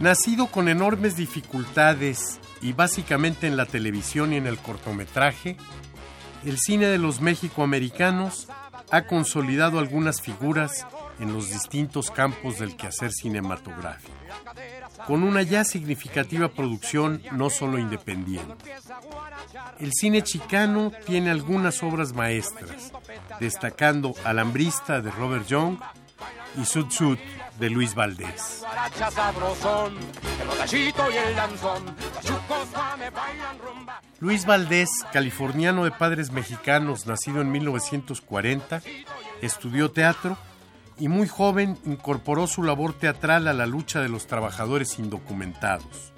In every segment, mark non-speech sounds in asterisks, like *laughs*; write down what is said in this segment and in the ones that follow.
Nacido con enormes dificultades y básicamente en la televisión y en el cortometraje, el cine de los mexicoamericanos ha consolidado algunas figuras en los distintos campos del quehacer cinematográfico, con una ya significativa producción no solo independiente. El cine chicano tiene algunas obras maestras, destacando Alambrista de Robert Young y Sud Sud de Luis Valdés. Luis Valdés, californiano de padres mexicanos, nacido en 1940, estudió teatro y muy joven incorporó su labor teatral a la lucha de los trabajadores indocumentados.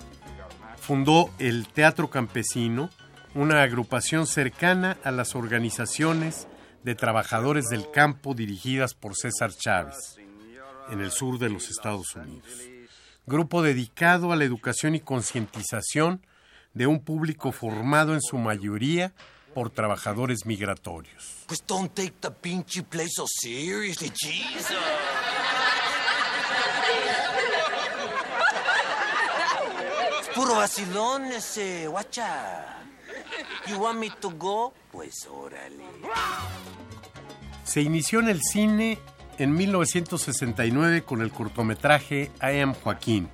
Fundó el Teatro Campesino, una agrupación cercana a las organizaciones de trabajadores del campo dirigidas por César Chávez en el sur de los Estados Unidos. Grupo dedicado a la educación y concientización de un público formado en su mayoría por trabajadores migratorios. Pues don't take the pinchy place so seriously, Jesus. Es puro vacilón ese, guacha. You want me to go? Pues órale. Se inició en el cine en 1969 con el cortometraje I Am Joaquín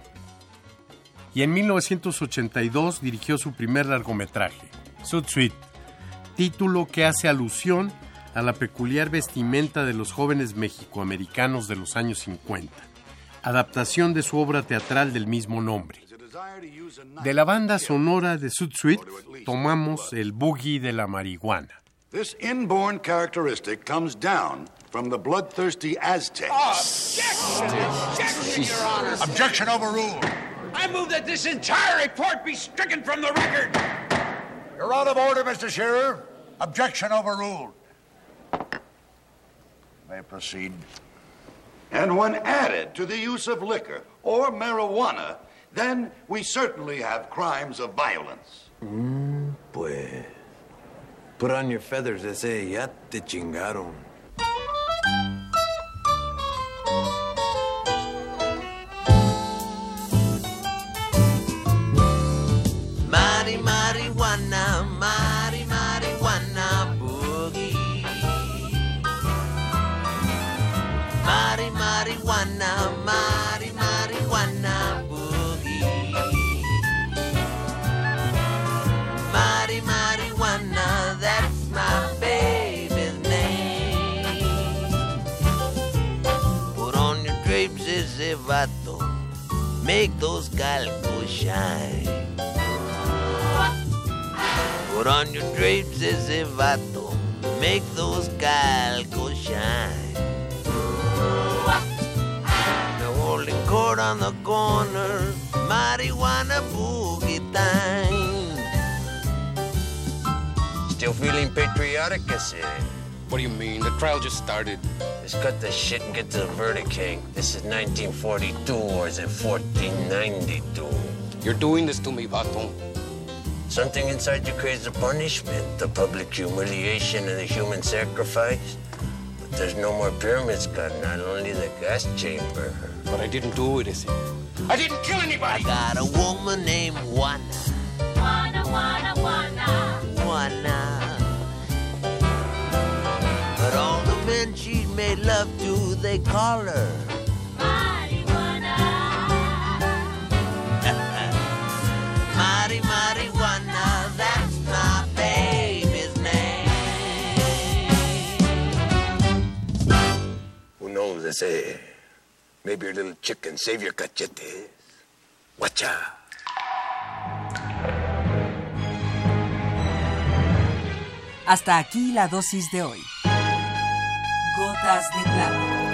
y en 1982 dirigió su primer largometraje, Sud Suite, título que hace alusión a la peculiar vestimenta de los jóvenes mexicoamericanos de los años 50, adaptación de su obra teatral del mismo nombre. De la banda sonora de Sud Suite tomamos el boogie de la marihuana. This inborn characteristic comes down from the bloodthirsty Aztecs. Objection, Your Honor. Objection overruled. I move that this entire report be stricken from the record. You're out of order, Mr. Shearer. Objection overruled. May proceed. And when added to the use of liquor or marijuana, then we certainly have crimes of violence. Mm, pues. Put on your feathers, ese. Ya te chingaron. Mari marijuana, mari marijuana boogie. Mari marijuana, ese vato. Make those calcos shine. Put on your drapes, ese vato. Make those calcos shine. Now holding court on the corner, marijuana boogie time. Still feeling patriotic, I said. What do you mean? The trial just started. Let's cut the shit and get to the verdict, King. This is 1942 or is it 1492? You're doing this to me, Baton. Something inside you craves the punishment, the public humiliation and the human sacrifice. But there's no more pyramids, God, not only the gas chamber. But I didn't do it, is it? I didn't kill anybody! I got a woman named Juana. Wanna, wanna, wanna. Juana. Made love to, they call her. Marijuana. *laughs* Mari Marijuana, that's my baby's name. Who knows, they say, maybe your little chicken save your cachetes. Watcha. Hasta aquí la dosis de hoy. Gotas de plata.